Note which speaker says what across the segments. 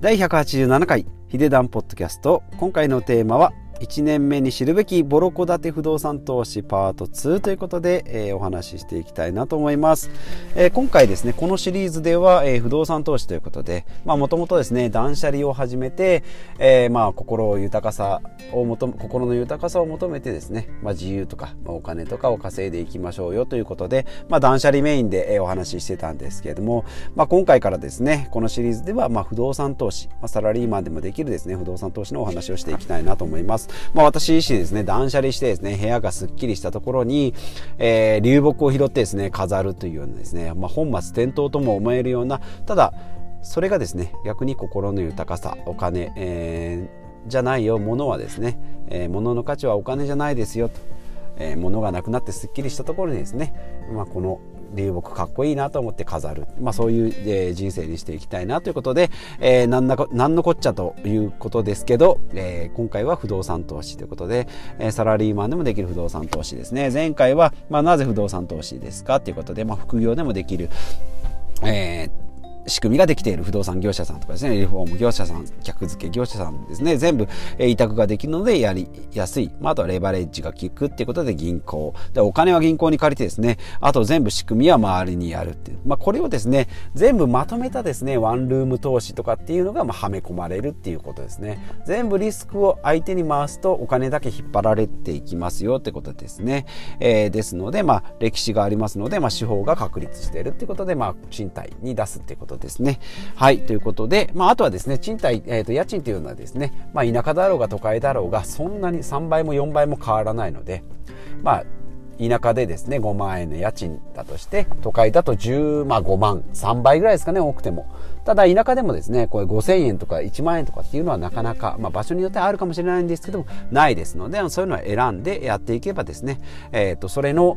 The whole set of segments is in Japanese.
Speaker 1: 第187回ヒデダンポッドキャスト。今回のテーマは1年目に知るべきボロ戸建て不動産投資パート2ということで、えー、お話ししていきたいなと思います、えー、今回ですねこのシリーズでは、えー、不動産投資ということでもともとですね断捨離を始めて、えー、まあ心豊かさを求心の豊かさを求めてですね、まあ、自由とか、まあ、お金とかを稼いでいきましょうよということで、まあ、断捨離メインで、えー、お話ししてたんですけれども、まあ、今回からですねこのシリーズでは、まあ、不動産投資、まあ、サラリーマンでもできるですね不動産投資のお話をしていきたいなと思います。まあ、私自身ですね、断捨離してですね、部屋がすっきりしたところに、えー、流木を拾ってですね、飾るというようなですね、まあ、本末転倒とも思えるような、ただ、それがですね、逆に心の豊かさ、お金、えー、じゃないよ、物はですね、えー、物の価値はお金じゃないですよと。えー、物がなくなってすっきりしたところにですね、まあ、この流木かっこいいなと思って飾る、まあ、そういう、えー、人生にしていきたいなということで、えー、なんななんのこっちゃということですけど、えー、今回は不動産投資ということで、えー、サラリーマンでもできる不動産投資ですね。前回は、まあ、なぜ不動産投資ですかということで、まあ、副業でもできる、えー、仕組みができている不動産業者さんとかですね、リフォーム業者さん、客付け業者さんですね、全部、委託ができるのでやりやすい。まあ、あとはレバレッジが効くっていうことで銀行。で、お金は銀行に借りてですね、あと全部仕組みは周りにやるっていう。まあ、これをですね、全部まとめたですね、ワンルーム投資とかっていうのが、まあ、はめ込まれるっていうことですね。全部リスクを相手に回すとお金だけ引っ張られていきますよってことですね。えー、ですので、まあ、歴史がありますので、まあ、司法が確立しているっていうことで、まあ、賃貸に出すっていうことですね。はい、ということで、まあ、あとはですね、賃貸、えー、と家賃というのはですね、まあ、田舎だろうが都会だろうが、そんなに3倍も4倍も変わらないので、まあ、田舎でですね、5万円の家賃だとして、都会だと10、まあ5万、3倍ぐらいですかね、多くても。ただ田舎でもですね、これ5000円とか1万円とかっていうのはなかなか、まあ場所によってはあるかもしれないんですけども、ないですので、そういうのは選んでやっていけばですね、えっ、ー、と、それの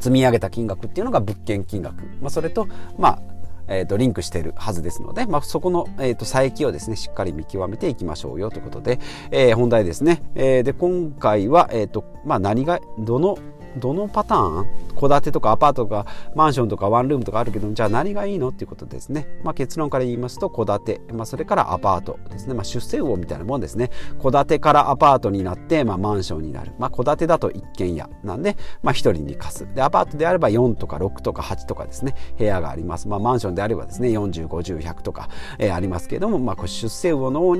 Speaker 1: 積み上げた金額っていうのが物件金額。まあそれと、まあえーと、リンクしているはずですので、まあ、そこの、えーと、佐伯をですねしっかり見極めていきましょうよということで、えー、本題ですね、えー、で今回は、えーとまあ、何がどのどのパターン？戸建てとかアパートとかマンションとかワンルームとかあるけどじゃあ何がいいのっていうことですね、まあ、結論から言いますと戸建て、まあ、それからアパートですね、まあ、出世魚みたいなもんですね。戸建てからアパートになって、まあ、マンションになる、まあ、戸建てだと一軒家。なんで、まあ、1人に貸す。でアパートであれば4とか6とか8とかですね。部屋があります、まあ、マンションであればですね4050100とか、えー、ありますけれども、まあ、出世魚の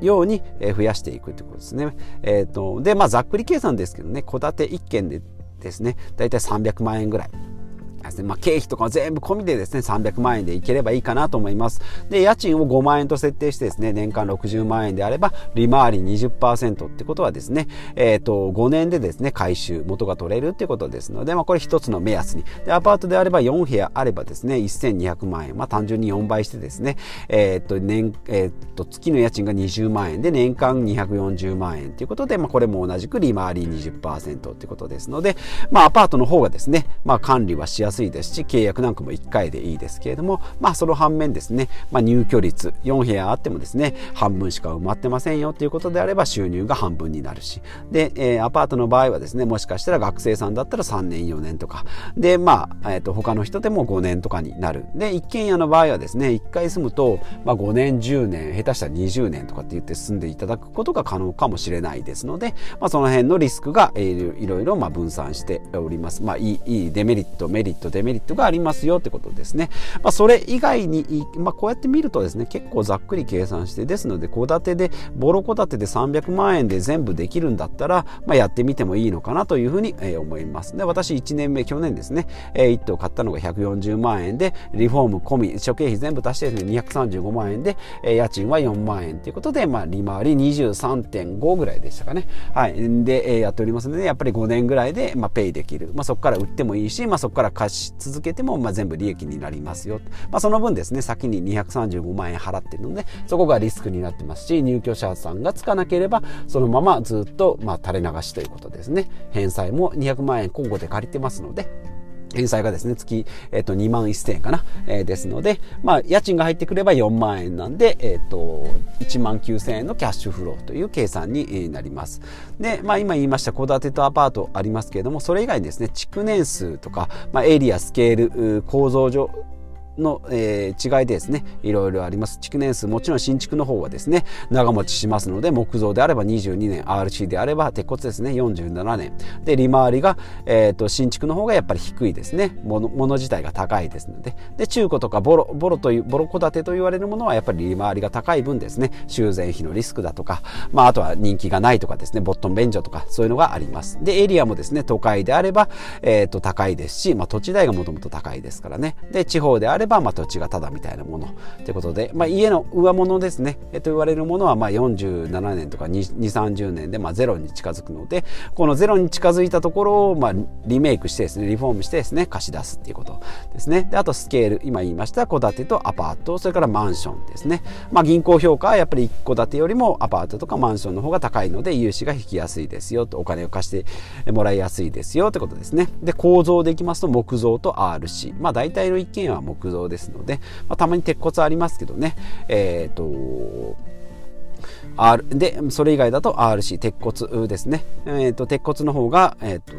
Speaker 1: ように増やしていくということですね、えーと、でまあざっくり計算ですけどね。戸建て1軒でですね。大体300万円ぐらい、まあ、経費とか全部込みでですね、300万円でいければいいかなと思います。で、家賃を5万円と設定してですね、年間60万円であれば、利回り20%ってことはですね、えっ、ー、と、5年でですね、回収、元が取れるってことですので、まあ、これ一つの目安に。で、アパートであれば4部屋あればですね、1200万円。まあ、単純に4倍してですね、えっ、ー、と、年、えっ、ー、と、月の家賃が20万円で、年間240万円ということで、まあ、これも同じく利回り20%ってことですので、まあ、アパートの方がですね、まあ、管理はしやすいですし契約なんかも1回でいいですけれどもまあその反面ですね、まあ、入居率4部屋あってもですね半分しか埋まってませんよということであれば収入が半分になるしで、えー、アパートの場合はですねもしかしたら学生さんだったら3年4年とかでまあ、えー、と他の人でも5年とかになるで一軒家の場合はですね1回住むと、まあ、5年10年下手したら20年とかって言って住んでいただくことが可能かもしれないですので、まあ、その辺のリスクが、いろいろまあ分散しております。まあ、いいいいデメリットメリットデメリットがありますよってことですね。まあ、それ以外に、まあ、こうやって見るとですね、結構ざっくり計算して、ですので、戸建てで、ボロ戸建てで300万円で全部できるんだったら、まあ、やってみてもいいのかなというふうに、え思います。で、私1年目、去年ですね、えー、1棟買ったのが140万円で、リフォーム込み、諸経費全部足してですね、235万円で、えー、家賃は4万円ということで、まあ、利回り23.5ぐらいでしたかね。はい。で、えー、やっておりますので、やっぱり5年ぐらいで、まあ、ペイできる。まあ、そこから売ってもいいし、まあ、そこから貸し続けても、まあ、全部利益になりますよ。まあ、その分ですね、先に235万円払ってるので、そこがリスクになってますし、入居者さんがつかなければ、そのままずっと、まあ、垂れ流しということですね。返済も200万円今後で借りてますので、返済がですね、月、えっ、と、2万1000円かな、えー、ですので、まあ、家賃が入ってくれば4万円なんで、えっ、と、1万9000円のキャッシュフローという計算になります。で、まあ、今言いました戸建てとアパートありますけれども、それ以外にですね、築年数とか、まあ、エリア、スケール、構造上、の、えー、違いでですね。いろいろあります。築年数もちろん新築の方はですね長持ちしますので木造であれば22年 RC であれば鉄骨ですね47年。で利回りが、えーと、新築の方がやっぱり低いですね。ものもの自体が高いですので。で中古とかボロボロというボロ戸建てと言われるものはやっぱり利回りが高い分ですね。修繕費のリスクだとか、まあ、あとは人気がないとかですね。ボットン便所とかそういうのがあります。でエリアもですね都会であれば、えーと、高いですし、まあ、土地代がもともと高いですからね。で地方であれば、まあ、土地がただみたいなもの。ということで、まあ、家の上物ですね、えー、と言われるものはまあ47年とか2 3 0年でまあゼロに近づくのでこのゼロに近づいたところをまあリメイクしてですねリフォームしてですね貸し出すっていうことですね。であとスケール。今言いました戸建てとアパートそれからマンションですね、まあ、銀行評価はやっぱり一戸建てよりもアパートとかマンションの方が高いので融資が引きやすいですよとお金を貸してもらいやすいですよってことですね。で構造でいきますと木造と RC まあ大体の一軒家は木造ですので、まあ、たまに鉄骨ありますけどね。えっ、ー、と R でそれ以外だと RC 鉄骨ですね、えーと、鉄骨の方が、えーと、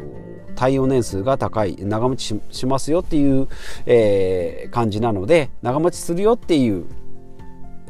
Speaker 1: 耐用年数が高い長持ちしますよっていう、えー、感じなので長持ちするよっていう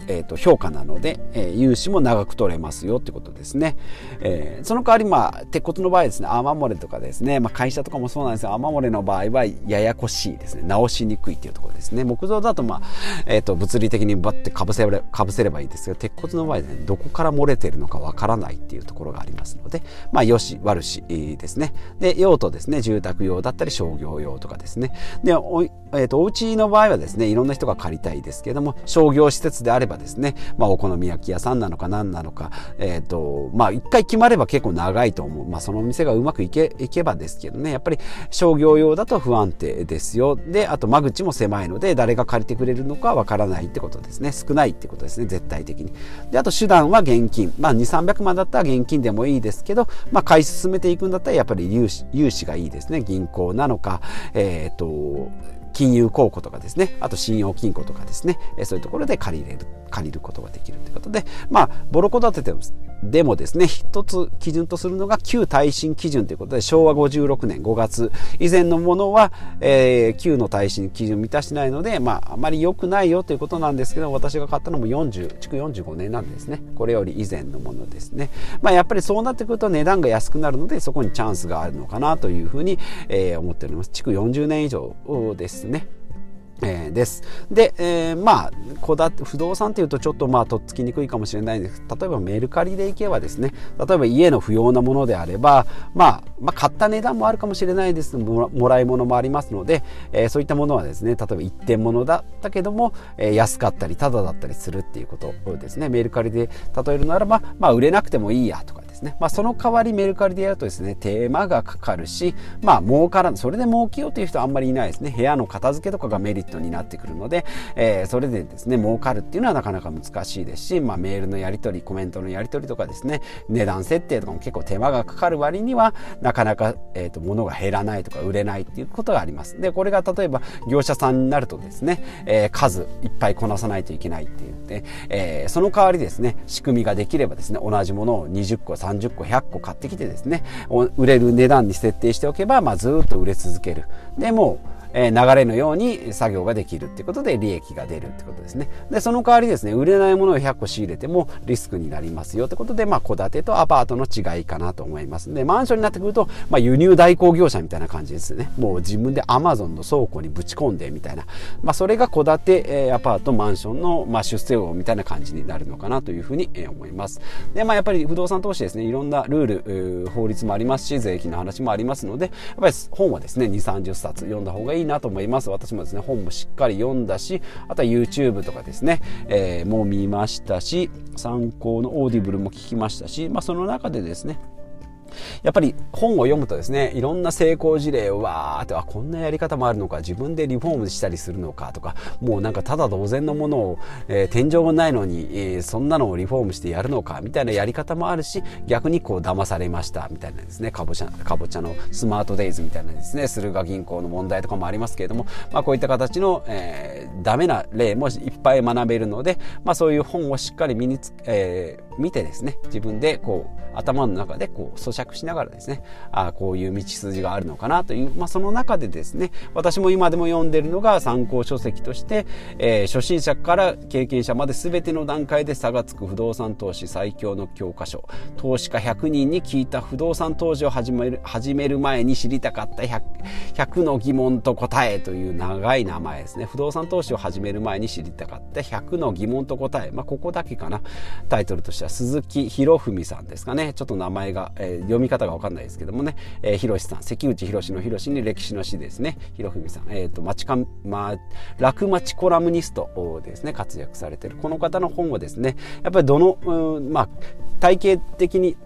Speaker 1: えーと、評価なので、えー、融資も長く取れますよってことですね、えー、その代わりまあ鉄骨の場合ですね雨漏れとかですね、まあ、会社とかもそうなんですが雨漏れの場合はややこしいですね。直しにくいっていうところですね。木造だとまあ、えーと、物理的にバッてかぶせれかぶせればいいですけど鉄骨の場合ねどこから漏れてるのかわからないっていうところがありますのでまあよし悪しですね。で用途ですね。住宅用だったり商業用とかですね。でお,、えーと、お家の場合はですねいろんな人が借りたいですけども商業施設であればばですね、まあ、お好み焼き屋さんなのか何なのか、えっ、ー、と、まあ、一回決まれば結構長いと思う。まあ、そのお店がうまくいけ、いけばですけどね、やっぱり商業用だと不安定ですよ。で、あと間口も狭いので、誰が借りてくれるのかわからないってことですね。少ないってことですね、絶対的に。で、あと手段は現金。まあ、2、300万だったら現金でもいいですけど、まあ、買い進めていくんだったらやっぱり融資、融資がいいですね。銀行なのか、えっ、ー、と、金融公庫とかですね。あと信用金庫とかですね。そういうところで借りれる借りることができるということで。まあボロ戸建ててでもですね一つ基準とするのが旧耐震基準ということで昭和56年5月以前のものは、えー、旧の耐震基準を満たしてないのでまああまり良くないよということなんですけど私が買ったのも40築45年なんですね。これより以前のものですね。まあやっぱりそうなってくると値段が安くなるのでそこにチャンスがあるのかなというふうに、えー、思っております。築40年以上ですね。えー、です。で、えー、まあ、戸建て、不動産っていうとちょっとまあ、とっつきにくいかもしれないんです。例えばメルカリでいけばですね、例えば家の不要なものであれば、まあ、まあ、買った値段もあるかもしれないです。ももらい物もありますので、えー、そういったものはですね、例えば一点物だったけども、えー、安かったり、タダだったりするっていうことをですね、メルカリで例えるならば、まあ、売れなくてもいいやとかね、まあ、その代わりメルカリでやるとですね手間がかかるしまあ儲からそれで儲けようという人はあんまりいないですね。部屋の片付けとかがメリットになってくるので、えー、それでですね儲かるっていうのはなかなか難しいですし、まあ、メールのやり取りコメントのやり取りとかですね値段設定とかも結構手間がかかる割にはなかなか、えーと、物が減らないとか売れないっていうことがあります。でこれが例えば業者さんになるとですね、えー、数いっぱいこなさないといけないっていうで、えー、その代わりですね仕組みができればですね同じものを20個30個100個買ってきてですね売れる値段に設定しておけば、まあ、ずっと売れ続ける。でもえ流れのように作業ができるってことで利益が出るってことですね。で、その代わりですね、売れないものを100個仕入れてもリスクになりますよってことで、まあ、戸建てとアパートの違いかなと思います。で、マンションになってくると、まあ、輸入代行業者みたいな感じですね。もう自分でアマゾンの倉庫にぶち込んでみたいな。まあ、それが戸建て、えアパート、マンションの、まあ、出世王みたいな感じになるのかなというふうに、思います。で、まあ、やっぱり不動産投資ですね、いろんなルール、法律もありますし、税金の話もありますので、やっぱり本はですね、2、30冊読んだ方がいいなと思います。私もですね本もしっかり読んだしあとは YouTube とかですね、えー、もう見ましたし参考のオーディブルも聞きましたし、まあ、その中でですねやっぱり本を読むとですねいろんな成功事例をわーってあこんなやり方もあるのか自分でリフォームしたりするのかとかもうなんかただ同然のものを、えー、天井がないのに、えー、そんなのをリフォームしてやるのかみたいなやり方もあるし逆にこう騙されましたみたいなですねかぼちゃかぼちゃのスマートデイズみたいなですね駿河銀行の問題とかもありますけれども、まあ、こういった形の、えー、ダメな例もいっぱい学べるので、まあ、そういう本をしっかり身につ、えー、見てですね自分でこう頭の中でこう咀嚼釈しながらですねあこういう道筋があるのかなという、まあ、その中でですね私も今でも読んでるのが参考書籍として、えー、初心者から経験者まで全ての段階で差がつく不動産投資最強の教科書投資家100人に聞いた不動産投資を始める始める前に知りたかった 100, 100の疑問と答えという長い名前ですね。不動産投資を始める前に知りたかった100の疑問と答え、まあ、ここだけかな。タイトルとしては鈴木博文さんですかね。ちょっと名前が、えー、読み方が分かんないですけどもね、えー、広さん関口宏の広に歴史の詩ですね。博文さん、えーと、町かまあ、楽町コラムニストですね。活躍されてる。この方の本をですねやっぱりどの、うん、まあ体系的に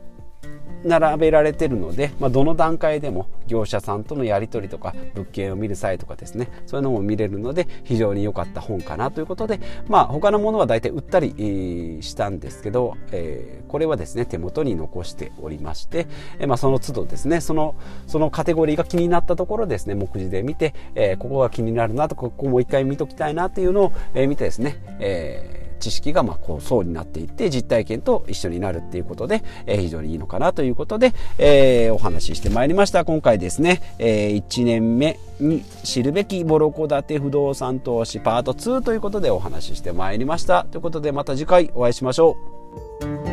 Speaker 1: 並べられてるので、まあ、どの段階でも業者さんとのやり取りとか物件を見る際とかですねそういうのも見れるので非常に良かった本かなということで、まあ、他のものは大体売ったりしたんですけど、えー、これはですね手元に残しておりまして、えー、まあ、その都度ですねそのそのカテゴリーが気になったところですね目次で見て、えー、ここが気になるなとかここもう一回見ときたいなというのを、え見てですね、えー知識がまあこう層になっていって実体験と一緒になるっていうことで、えー、非常にいいのかなということで、えー、お話ししてまいりました。今回ですね、えー、1年目に知るべきボロ戸建て不動産投資パート2ということでお話ししてまいりました。ということでまた次回お会いしましょう。